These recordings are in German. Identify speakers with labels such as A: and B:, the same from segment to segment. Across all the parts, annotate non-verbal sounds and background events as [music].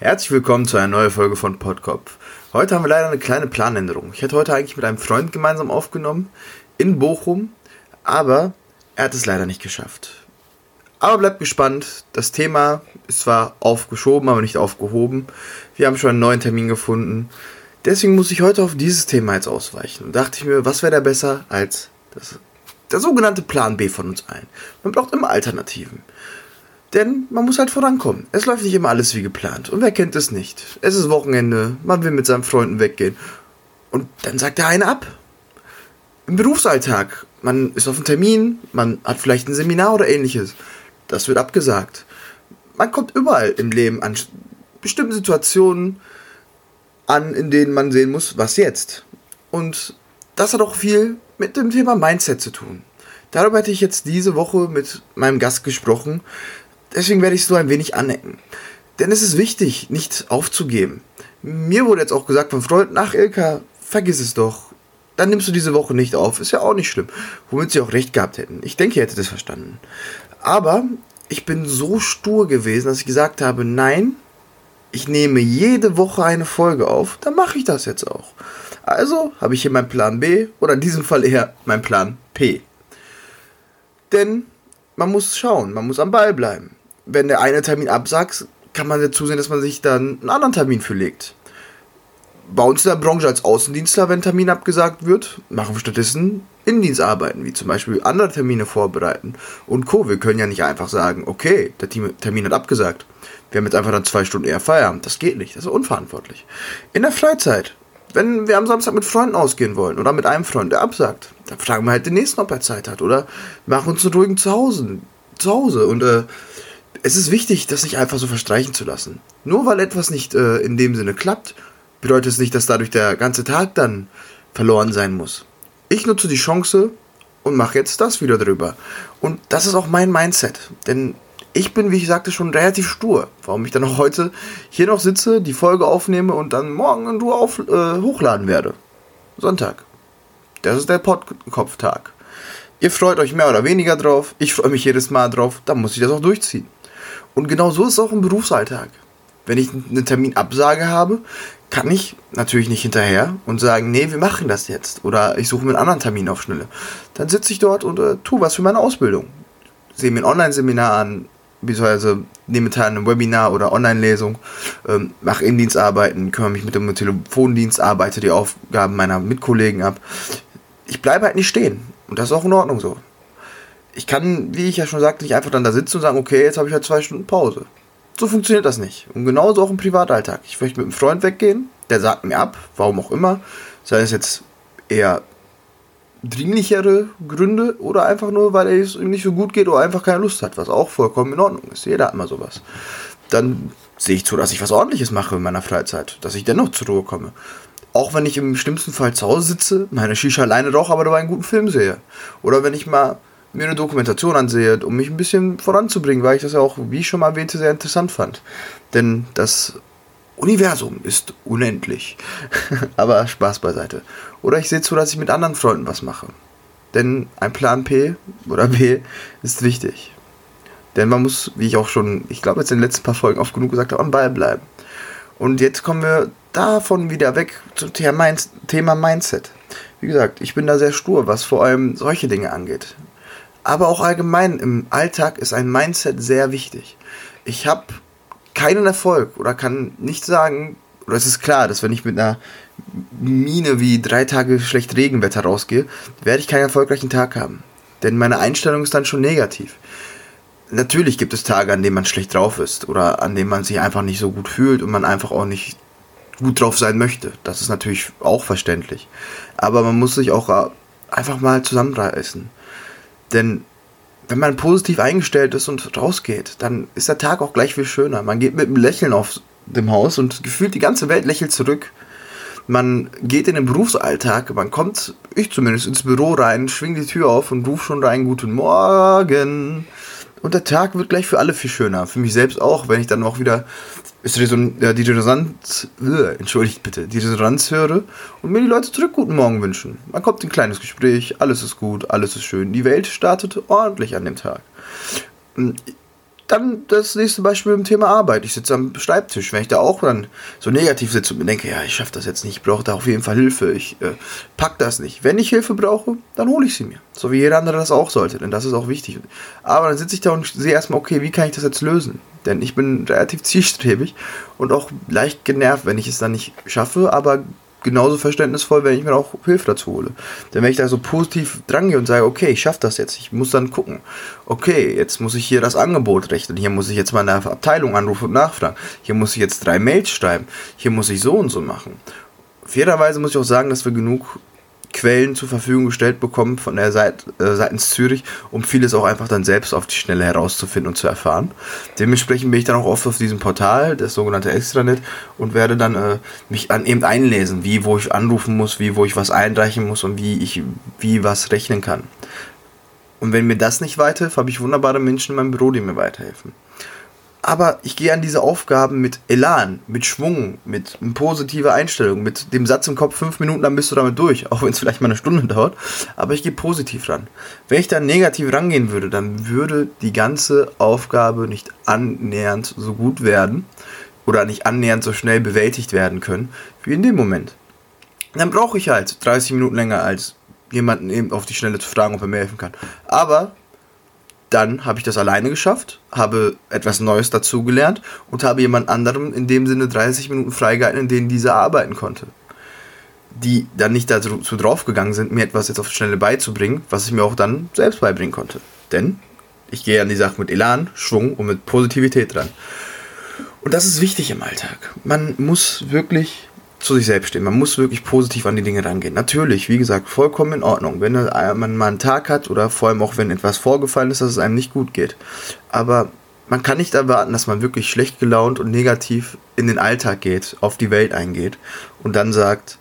A: Herzlich willkommen zu einer neuen Folge von Podkopf. Heute haben wir leider eine kleine Planänderung. Ich hätte heute eigentlich mit einem Freund gemeinsam aufgenommen in Bochum, aber er hat es leider nicht geschafft. Aber bleibt gespannt. Das Thema ist zwar aufgeschoben, aber nicht aufgehoben. Wir haben schon einen neuen Termin gefunden. Deswegen muss ich heute auf dieses Thema jetzt ausweichen. Und dachte ich mir, was wäre da besser als das, der sogenannte Plan B von uns allen. Man braucht immer Alternativen. Denn man muss halt vorankommen. Es läuft nicht immer alles wie geplant. Und wer kennt es nicht? Es ist Wochenende, man will mit seinen Freunden weggehen. Und dann sagt der eine ab. Im Berufsalltag, man ist auf einem Termin, man hat vielleicht ein Seminar oder ähnliches. Das wird abgesagt. Man kommt überall im Leben an bestimmten Situationen an, in denen man sehen muss, was jetzt. Und das hat auch viel mit dem Thema Mindset zu tun. Darüber hätte ich jetzt diese Woche mit meinem Gast gesprochen, Deswegen werde ich so ein wenig anecken. Denn es ist wichtig, nicht aufzugeben. Mir wurde jetzt auch gesagt von Freunden, ach Ilka, vergiss es doch. Dann nimmst du diese Woche nicht auf. Ist ja auch nicht schlimm. Womit sie auch recht gehabt hätten. Ich denke, ihr hättet das verstanden. Aber ich bin so stur gewesen, dass ich gesagt habe, nein, ich nehme jede Woche eine Folge auf, dann mache ich das jetzt auch. Also habe ich hier meinen Plan B oder in diesem Fall eher meinen Plan P. Denn man muss schauen, man muss am Ball bleiben wenn der eine Termin absagt, kann man ja zusehen, dass man sich dann einen anderen Termin verlegt. Bei uns in der Branche als Außendienstler, wenn Termin abgesagt wird, machen wir stattdessen Innendienstarbeiten, wie zum Beispiel andere Termine vorbereiten und Co. Wir können ja nicht einfach sagen, okay, der Termin hat abgesagt. Wir haben jetzt einfach dann zwei Stunden eher Feierabend. Das geht nicht, das ist unverantwortlich. In der Freizeit, wenn wir am Samstag mit Freunden ausgehen wollen oder mit einem Freund, der absagt, dann fragen wir halt den nächsten, ob er Zeit hat oder machen uns einen ruhigen Zuhause. Zu Hause und äh, es ist wichtig, das nicht einfach so verstreichen zu lassen. Nur weil etwas nicht äh, in dem Sinne klappt, bedeutet es nicht, dass dadurch der ganze Tag dann verloren sein muss. Ich nutze die Chance und mache jetzt das wieder drüber. Und das ist auch mein Mindset. Denn ich bin, wie ich sagte, schon relativ stur. Warum ich dann auch heute hier noch sitze, die Folge aufnehme und dann morgen in Ruhe auf, äh, hochladen werde. Sonntag. Das ist der Podkopftag. Ihr freut euch mehr oder weniger drauf. Ich freue mich jedes Mal drauf. Dann muss ich das auch durchziehen. Und genau so ist es auch im Berufsalltag. Wenn ich einen Terminabsage habe, kann ich natürlich nicht hinterher und sagen, nee, wir machen das jetzt. Oder ich suche mir einen anderen Termin auf Schnelle. Dann sitze ich dort und äh, tue was für meine Ausbildung. Sehe mir ein Online-Seminar an, beziehungsweise nehme teil an einem Webinar oder Online-Lesung, ähm, mache Innendienstarbeiten, kümmere mich mit dem Telefondienst, arbeite die Aufgaben meiner Mitkollegen ab. Ich bleibe halt nicht stehen. Und das ist auch in Ordnung so ich kann, wie ich ja schon sagte, nicht einfach dann da sitzen und sagen, okay, jetzt habe ich halt zwei Stunden Pause. So funktioniert das nicht. Und genauso auch im Privatalltag. Ich möchte mit einem Freund weggehen, der sagt mir ab, warum auch immer. Sei es jetzt eher dringlichere Gründe oder einfach nur, weil es ihm nicht so gut geht oder einfach keine Lust hat, was auch vollkommen in Ordnung ist. Jeder hat mal sowas. Dann sehe ich zu, dass ich was ordentliches mache in meiner Freizeit, dass ich dennoch zur Ruhe komme. Auch wenn ich im schlimmsten Fall zu Hause sitze, meine Shisha alleine rauche, aber dabei einen guten Film sehe. Oder wenn ich mal mir eine Dokumentation ansehe, um mich ein bisschen voranzubringen, weil ich das ja auch, wie ich schon mal erwähnte, sehr interessant fand. Denn das Universum ist unendlich. [laughs] Aber Spaß beiseite. Oder ich sehe zu, dass ich mit anderen Freunden was mache. Denn ein Plan P oder B ist wichtig. Denn man muss, wie ich auch schon, ich glaube jetzt in den letzten paar Folgen oft genug gesagt habe, am Ball bleiben. Und jetzt kommen wir davon wieder weg zum Thema Mindset. Wie gesagt, ich bin da sehr stur, was vor allem solche Dinge angeht aber auch allgemein im Alltag ist ein Mindset sehr wichtig. Ich habe keinen Erfolg oder kann nicht sagen, oder es ist klar, dass wenn ich mit einer Mine wie drei Tage schlecht Regenwetter rausgehe, werde ich keinen erfolgreichen Tag haben. Denn meine Einstellung ist dann schon negativ. Natürlich gibt es Tage, an denen man schlecht drauf ist oder an denen man sich einfach nicht so gut fühlt und man einfach auch nicht gut drauf sein möchte. Das ist natürlich auch verständlich. Aber man muss sich auch einfach mal zusammenreißen. Denn wenn man positiv eingestellt ist und rausgeht, dann ist der Tag auch gleich viel schöner. Man geht mit einem Lächeln auf dem Haus und gefühlt die ganze Welt lächelt zurück. Man geht in den Berufsalltag, man kommt, ich zumindest, ins Büro rein, schwingt die Tür auf und ruft schon rein, guten Morgen. Und der Tag wird gleich für alle viel schöner. Für mich selbst auch, wenn ich dann auch wieder ist Reson ja, die Resonanz, äh, entschuldigt bitte, die Resonanz höre und mir die Leute zurück guten Morgen wünschen. Man kommt in ein kleines Gespräch, alles ist gut, alles ist schön. Die Welt startet ordentlich an dem Tag. dann das nächste Beispiel im Thema Arbeit. Ich sitze am Schreibtisch, wenn ich da auch dann so negativ sitze und mir denke, ja, ich schaffe das jetzt nicht, ich brauche da auf jeden Fall Hilfe, ich äh, pack das nicht. Wenn ich Hilfe brauche, dann hole ich sie mir. So wie jeder andere das auch sollte, denn das ist auch wichtig. Aber dann sitze ich da und sehe erstmal, okay, wie kann ich das jetzt lösen? Denn ich bin relativ zielstrebig und auch leicht genervt, wenn ich es dann nicht schaffe, aber genauso verständnisvoll, wenn ich mir auch Hilfe dazu hole. Denn wenn ich da so positiv drangehe und sage, okay, ich schaffe das jetzt, ich muss dann gucken, okay, jetzt muss ich hier das Angebot rechnen, hier muss ich jetzt mal in der Abteilung anrufen und nachfragen, hier muss ich jetzt drei Mails schreiben, hier muss ich so und so machen. Fairerweise muss ich auch sagen, dass wir genug Quellen zur Verfügung gestellt bekommen von der Seite äh, seitens Zürich, um vieles auch einfach dann selbst auf die Schnelle herauszufinden und zu erfahren. Dementsprechend bin ich dann auch oft auf diesem Portal, das sogenannte Extranet, und werde dann äh, mich dann eben einlesen, wie, wo ich anrufen muss, wie, wo ich was einreichen muss und wie ich, wie was rechnen kann. Und wenn mir das nicht weiterhilft, habe ich wunderbare Menschen in meinem Büro, die mir weiterhelfen aber ich gehe an diese Aufgaben mit Elan, mit Schwung, mit positiver Einstellung, mit dem Satz im Kopf, fünf Minuten, dann bist du damit durch, [laughs] auch wenn es vielleicht mal eine Stunde dauert, aber ich gehe positiv ran. Wenn ich dann negativ rangehen würde, dann würde die ganze Aufgabe nicht annähernd so gut werden oder nicht annähernd so schnell bewältigt werden können, wie in dem Moment. Dann brauche ich halt 30 Minuten länger als jemanden eben auf die Schnelle zu fragen, ob er mir helfen kann. Aber dann habe ich das alleine geschafft, habe etwas Neues dazugelernt und habe jemand anderem in dem Sinne 30 Minuten freigehalten, in denen dieser arbeiten konnte. Die dann nicht dazu draufgegangen sind, mir etwas jetzt auf die Schnelle beizubringen, was ich mir auch dann selbst beibringen konnte. Denn ich gehe an die Sache mit Elan, Schwung und mit Positivität dran. Und das ist wichtig im Alltag. Man muss wirklich zu sich selbst stehen. Man muss wirklich positiv an die Dinge rangehen. Natürlich, wie gesagt, vollkommen in Ordnung, wenn man mal einen Tag hat oder vor allem auch wenn etwas vorgefallen ist, dass es einem nicht gut geht. Aber man kann nicht erwarten, dass man wirklich schlecht gelaunt und negativ in den Alltag geht, auf die Welt eingeht und dann sagt,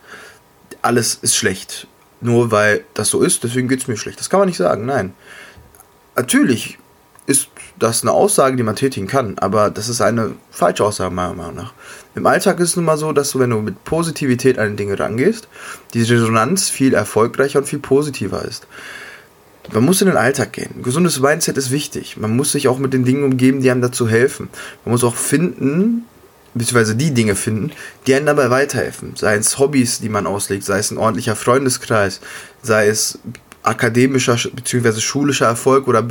A: alles ist schlecht. Nur weil das so ist, deswegen geht es mir schlecht. Das kann man nicht sagen, nein. Natürlich ist das eine Aussage, die man tätigen kann, aber das ist eine falsche Aussage meiner Meinung nach. Im Alltag ist es nun mal so, dass du, wenn du mit Positivität an Dinge rangehst, die Resonanz viel erfolgreicher und viel positiver ist. Man muss in den Alltag gehen. Ein gesundes Mindset ist wichtig. Man muss sich auch mit den Dingen umgeben, die einem dazu helfen. Man muss auch finden, beziehungsweise die Dinge finden, die einem dabei weiterhelfen. Sei es Hobbys, die man auslegt, sei es ein ordentlicher Freundeskreis, sei es akademischer bzw. schulischer Erfolg oder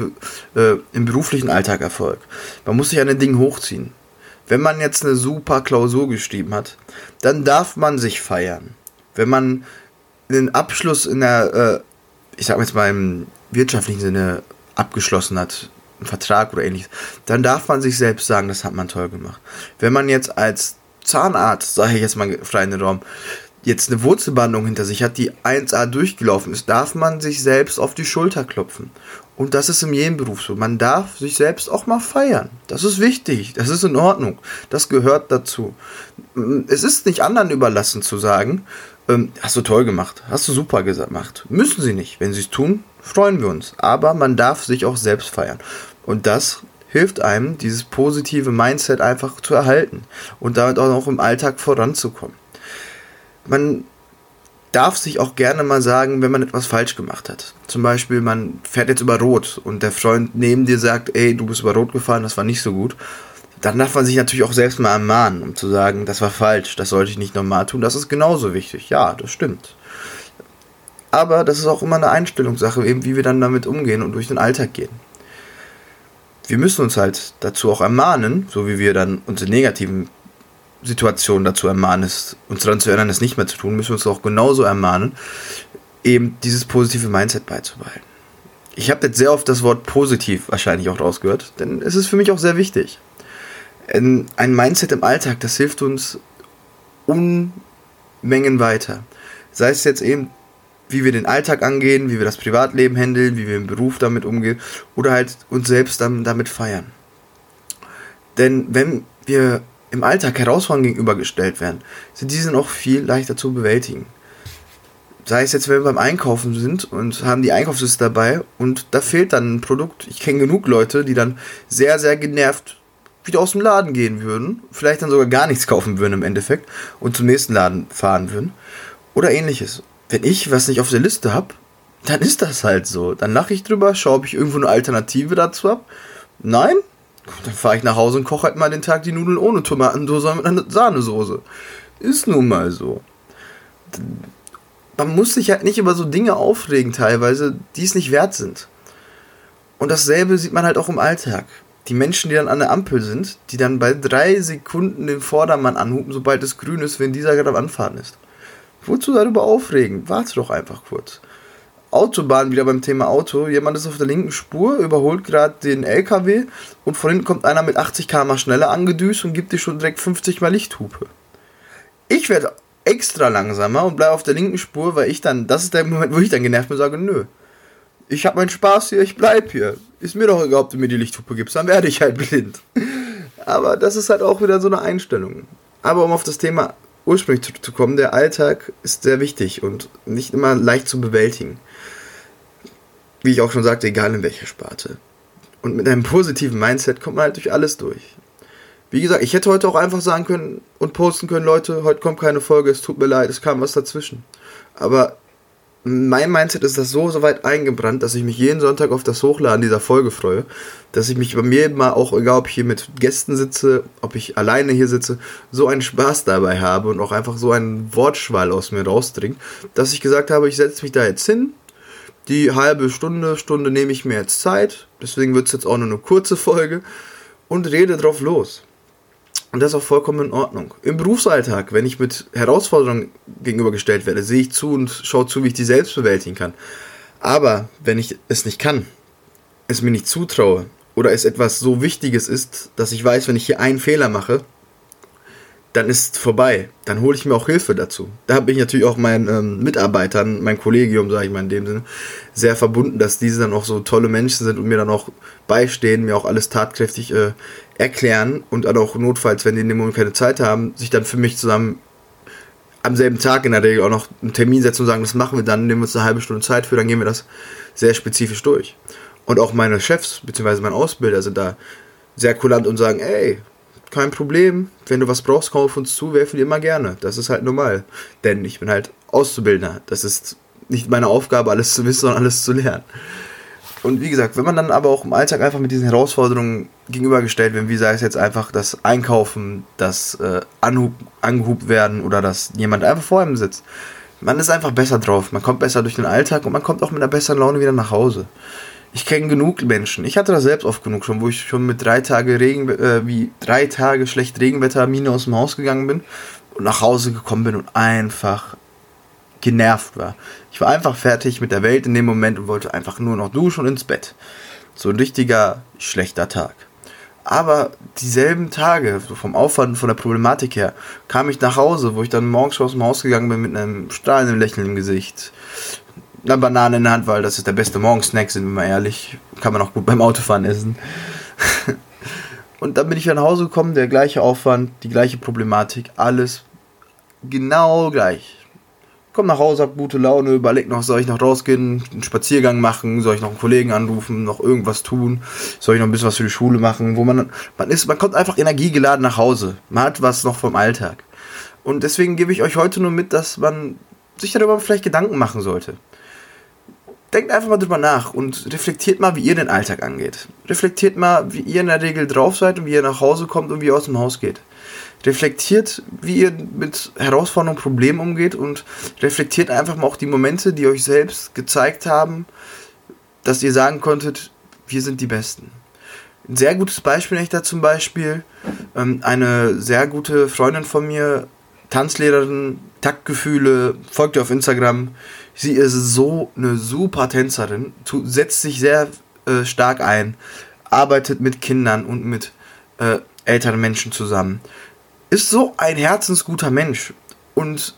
A: äh, im beruflichen Alltag Erfolg. Man muss sich an den Dingen hochziehen. Wenn man jetzt eine super Klausur geschrieben hat, dann darf man sich feiern. Wenn man einen Abschluss in der, äh, ich sag jetzt mal im wirtschaftlichen Sinne abgeschlossen hat, einen Vertrag oder ähnliches, dann darf man sich selbst sagen, das hat man toll gemacht. Wenn man jetzt als Zahnarzt, sage ich jetzt mal frei in den Raum, jetzt eine Wurzelbandung hinter sich hat, die 1A durchgelaufen ist, darf man sich selbst auf die Schulter klopfen. Und das ist in jedem Beruf so. Man darf sich selbst auch mal feiern. Das ist wichtig. Das ist in Ordnung. Das gehört dazu. Es ist nicht anderen überlassen zu sagen, ähm, hast du toll gemacht, hast du super gemacht. Müssen sie nicht. Wenn sie es tun, freuen wir uns. Aber man darf sich auch selbst feiern. Und das hilft einem, dieses positive Mindset einfach zu erhalten und damit auch noch im Alltag voranzukommen man darf sich auch gerne mal sagen, wenn man etwas falsch gemacht hat. Zum Beispiel, man fährt jetzt über Rot und der Freund neben dir sagt, ey, du bist über Rot gefahren, das war nicht so gut. Dann darf man sich natürlich auch selbst mal ermahnen, um zu sagen, das war falsch, das sollte ich nicht nochmal tun. Das ist genauso wichtig. Ja, das stimmt. Aber das ist auch immer eine Einstellungssache, eben wie wir dann damit umgehen und durch den Alltag gehen. Wir müssen uns halt dazu auch ermahnen, so wie wir dann unsere negativen Situation dazu ermahnen, ist, uns daran zu erinnern, es nicht mehr zu tun, müssen wir uns auch genauso ermahnen, eben dieses positive Mindset beizubehalten. Ich habe jetzt sehr oft das Wort positiv wahrscheinlich auch rausgehört, denn es ist für mich auch sehr wichtig. Ein Mindset im Alltag, das hilft uns Unmengen weiter. Sei es jetzt eben, wie wir den Alltag angehen, wie wir das Privatleben handeln, wie wir im Beruf damit umgehen oder halt uns selbst damit feiern. Denn wenn wir im Alltag Herausforderungen gegenübergestellt werden, sind diese auch viel leichter zu bewältigen. Sei es jetzt, wenn wir beim Einkaufen sind und haben die Einkaufsliste dabei und da fehlt dann ein Produkt. Ich kenne genug Leute, die dann sehr, sehr genervt wieder aus dem Laden gehen würden, vielleicht dann sogar gar nichts kaufen würden im Endeffekt und zum nächsten Laden fahren würden oder ähnliches. Wenn ich was nicht auf der Liste habe, dann ist das halt so. Dann lache ich drüber, schaue, ob ich irgendwo eine Alternative dazu habe. Nein, Dann fahre ich nach Hause und koche halt mal den Tag die Nudeln ohne Tomatensauce mit einer Sahnesoße. Ist nun mal so. Man muss sich halt nicht über so Dinge aufregen teilweise, die es nicht wert sind. Und dasselbe sieht man halt auch im Alltag. Die Menschen, die dann an der Ampel sind, die dann bei drei Sekunden den Vordermann anhupen, sobald es grün ist, wenn dieser gerade am Anfahren ist. Wozu darüber aufregen? Warte doch einfach kurz. Autobahn, wieder beim Thema Auto. Jemand ist auf der linken Spur, überholt gerade den LKW und von hinten kommt einer mit 80 km schneller angedüst und gibt dir schon direkt 50 mal Lichthupe. Ich werde extra langsamer und bleibe auf der linken Spur, weil ich dann, das ist der Moment, wo ich dann genervt bin und sage, nö. Ich habe meinen Spaß hier, ich bleib hier. Ist mir doch egal, ob du mir die Lichthupe gibst, dann werde ich halt blind. [laughs] Aber das ist halt auch wieder so eine Einstellung. Aber um auf das Thema ursprünglich zurückzukommen, der Alltag ist sehr wichtig und nicht immer leicht zu bewältigen wie ich auch schon sagte, egal in welcher Sparte. Und mit einem positiven Mindset kommt man halt durch alles durch. Wie gesagt, ich hätte heute auch einfach sagen können und posten können, Leute, heute kommt keine Folge, es tut mir leid, es kam was dazwischen. Aber mein Mindset ist das so, so weit eingebrannt, dass ich mich jeden Sonntag auf das Hochladen dieser Folge freue. Dass ich mich bei mir mal auch, egal ob ich hier mit Gästen sitze, ob ich alleine hier sitze, so einen Spaß dabei habe und auch einfach so einen Wortschwall aus mir rausdringt, dass ich gesagt habe, ich setze mich da jetzt hin, die halbe Stunde, Stunde nehme ich mir jetzt Zeit. Deswegen wird es jetzt auch nur eine kurze Folge. Und rede drauf los. Und das ist auch vollkommen in Ordnung. Im Berufsalltag, wenn ich mit Herausforderungen gegenübergestellt werde, sehe ich zu und schaue zu, wie ich die selbst bewältigen kann. Aber wenn ich es nicht kann, es mir nicht zutraue oder es etwas so Wichtiges ist, dass ich weiß, wenn ich hier einen Fehler mache, dann ist vorbei. Dann hole ich mir auch Hilfe dazu. Da bin ich natürlich auch meinen ähm, Mitarbeitern, mein Kollegium, sage ich mal in dem Sinne, sehr verbunden, dass diese dann auch so tolle Menschen sind und mir dann auch beistehen, mir auch alles tatkräftig äh, erklären und dann auch notfalls, wenn die in dem Moment keine Zeit haben, sich dann für mich zusammen am selben Tag in der Regel auch noch einen Termin setzen und sagen, das machen wir dann, nehmen wir uns eine halbe Stunde Zeit für, dann gehen wir das sehr spezifisch durch. Und auch meine Chefs, beziehungsweise mein Ausbilder sind da sehr kulant und sagen, ey, kein Problem. Wenn du was brauchst, komm auf uns zu, wir helfen dir immer gerne. Das ist halt normal. Denn ich bin halt Auszubildender. Das ist nicht meine Aufgabe, alles zu wissen, sondern alles zu lernen. Und wie gesagt, wenn man dann aber auch im Alltag einfach mit diesen Herausforderungen gegenübergestellt wird, wie sei es jetzt einfach das Einkaufen, das äh, Anhub, angehubt werden oder dass jemand einfach vor einem sitzt, man ist einfach besser drauf, man kommt besser durch den Alltag und man kommt auch mit einer besseren Laune wieder nach Hause ich kenne genug Menschen. Ich hatte das selbst oft genug schon, wo ich schon mit drei Tage Regen, äh, wie drei Tage schlecht Regenwetter Mine aus dem Haus gegangen bin und nach Hause gekommen bin und einfach genervt war. Ich war einfach fertig mit der Welt in dem Moment und wollte einfach nur noch duschen und ins Bett. So ein richtiger schlechter Tag. Aber dieselben Tage, so vom Aufwand von der Problematik her, kam ich nach Hause, wo ich dann morgens schon aus dem Haus gegangen bin mit einem strahlenden Lächeln im Gesicht, eine Banane in der Hand, weil das ist der beste Morgensnack, sind wir mal ehrlich. Kann man auch gut beim Autofahren essen. [laughs] und dann bin ich nach Hause gekommen, der gleiche Aufwand, die gleiche Problematik, alles genau gleich. Komm nach Hause, hab gute Laune, überleg noch, soll ich noch rausgehen, einen Spaziergang machen, soll ich noch einen Kollegen anrufen, noch irgendwas tun, soll ich noch ein bisschen was für die Schule machen, wo man, man ist, man kommt einfach energiegeladen nach Hause. Man hat was noch vom Alltag. Und deswegen gebe ich euch heute nur mit, dass man sich darüber vielleicht Gedanken machen sollte denkt einfach mal drüber nach und reflektiert mal, wie ihr den Alltag angeht. Reflektiert mal, wie ihr in der Regel drauf seid und wie ihr nach Hause kommt und wie ihr aus dem Haus geht. Reflektiert, wie ihr mit Herausforderungen Problemen umgeht und reflektiert einfach mal auch die Momente, die euch selbst gezeigt haben, dass ihr sagen konntet, wir sind die Besten. Ein sehr gutes Beispiel ich da zum Beispiel. Ähm, eine sehr gute Freundin von mir, Tanzlehrerin, Taktgefühle, folgt ihr auf Instagram, Sie ist so eine super Tänzerin, setzt sich sehr äh, stark ein, arbeitet mit Kindern und mit äh, älteren Menschen zusammen. Ist so ein herzensguter Mensch und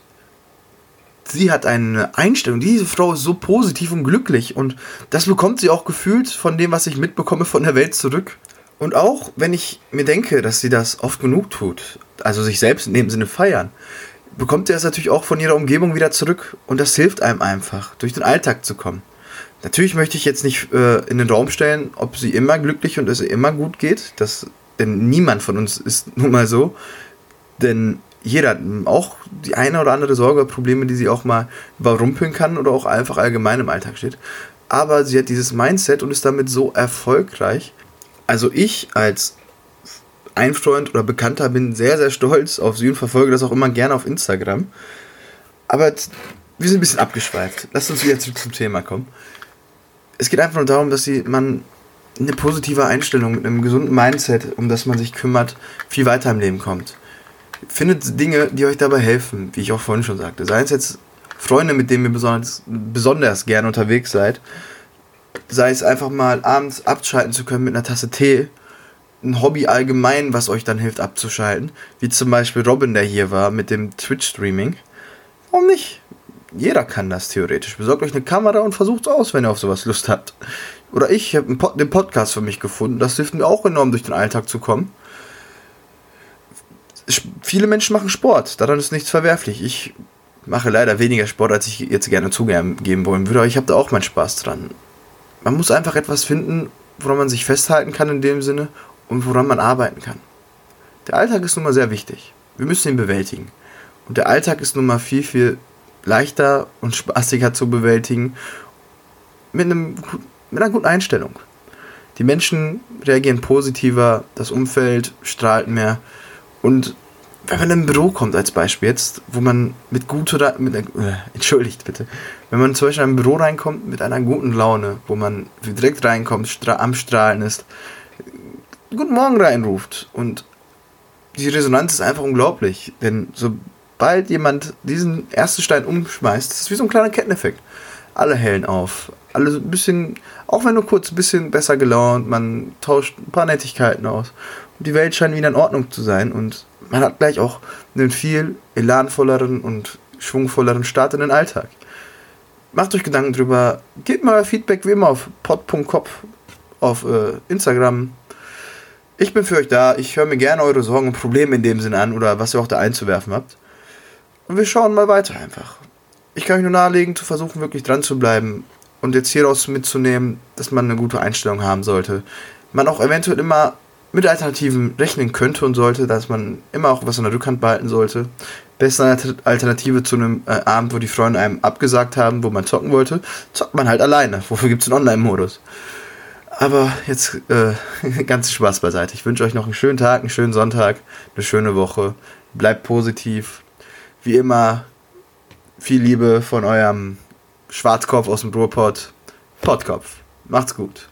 A: sie hat eine Einstellung. Diese Frau ist so positiv und glücklich und das bekommt sie auch gefühlt von dem, was ich mitbekomme von der Welt zurück. Und auch wenn ich mir denke, dass sie das oft genug tut, also sich selbst in dem Sinne feiern, bekommt ihr es natürlich auch von ihrer Umgebung wieder zurück und das hilft einem einfach, durch den Alltag zu kommen. Natürlich möchte ich jetzt nicht äh, in den Raum stellen, ob sie immer glücklich und es immer gut geht, das, denn niemand von uns ist [laughs] nun mal so, denn jeder hat auch die eine oder andere Sorge, Probleme, die sie auch mal überrumpeln kann oder auch einfach allgemein im Alltag steht. Aber sie hat dieses Mindset und ist damit so erfolgreich. Also ich als ein Freund oder Bekannter bin sehr, sehr stolz auf sie und verfolge das auch immer gerne auf Instagram. Aber wir sind ein bisschen abgeschweift. Lasst uns wieder zurück zum Thema kommen. Es geht einfach nur darum, dass sie, man eine positive Einstellung mit einem gesunden Mindset, um das man sich kümmert, viel weiter im Leben kommt. Findet Dinge, die euch dabei helfen, wie ich auch vorhin schon sagte. Sei es jetzt Freunde, mit denen ihr besonders, besonders gerne unterwegs seid. Sei es einfach mal abends abschalten zu können mit einer Tasse Tee. Ein Hobby allgemein, was euch dann hilft abzuschalten. Wie zum Beispiel Robin, der hier war mit dem Twitch-Streaming. Warum nicht? Jeder kann das theoretisch. Besorgt euch eine Kamera und versucht es aus, wenn ihr auf sowas Lust habt. Oder ich habe den Podcast für mich gefunden. Das hilft mir auch enorm, durch den Alltag zu kommen. Viele Menschen machen Sport. Daran ist nichts verwerflich. Ich mache leider weniger Sport, als ich jetzt gerne zugeben wollen würde. Aber ich habe da auch meinen Spaß dran. Man muss einfach etwas finden, woran man sich festhalten kann in dem Sinne und woran man arbeiten kann. Der Alltag ist nun mal sehr wichtig. Wir müssen ihn bewältigen. Und der Alltag ist nun mal viel, viel leichter und spaßiger zu bewältigen mit, einem, mit einer guten Einstellung. Die Menschen reagieren positiver, das Umfeld strahlt mehr und wenn man in ein Büro kommt als Beispiel jetzt, wo man mit guter, mit einer, äh, entschuldigt bitte, wenn man zum Beispiel in ein Büro reinkommt mit einer guten Laune, wo man direkt reinkommt, stra am Strahlen ist, Guten Morgen reinruft und die Resonanz ist einfach unglaublich, denn so sobald jemand diesen ersten Stein umschmeißt, ist wie so ein kleiner Ketteneffekt. Alle hellen auf. Alle ein bisschen, auch wenn nur kurz, ein bisschen besser gelaunt, man tauscht ein paar Nettigkeiten aus. Und die Welt scheint wieder in Ordnung zu sein und man hat gleich auch einen viel elanvolleren und schwungvolleren Start in den Alltag. Macht euch Gedanken drüber, gebt mal Feedback wie immer auf pod.kopf auf äh, Instagram. Ich bin für euch da. Ich höre mir gerne eure Sorgen und Probleme in dem Sinne an oder was ihr auch da einzuwerfen habt. Und wir schauen mal weiter einfach. Ich kann euch nur nahelegen, zu versuchen, wirklich dran zu bleiben und jetzt hieraus mitzunehmen, dass man eine gute Einstellung haben sollte. Man auch eventuell immer mit Alternativen rechnen könnte und sollte, dass man immer auch was an der Rückhand behalten sollte. Beste Alternative zu einem äh, Abend, wo die Freunde einem abgesagt haben, wo man zocken wollte, zockt man halt alleine. Wofür gibt es einen Online-Modus? Aber jetzt äh, [laughs] ganz Spaß beiseite. Ich wünsche euch noch einen schönen Tag, einen schönen Sonntag, eine schöne Woche. Bleibt positiv wie immer viel Liebe von eurem Schwarzkopf aus dem Ruhrpott, Pottkopf. Macht's gut.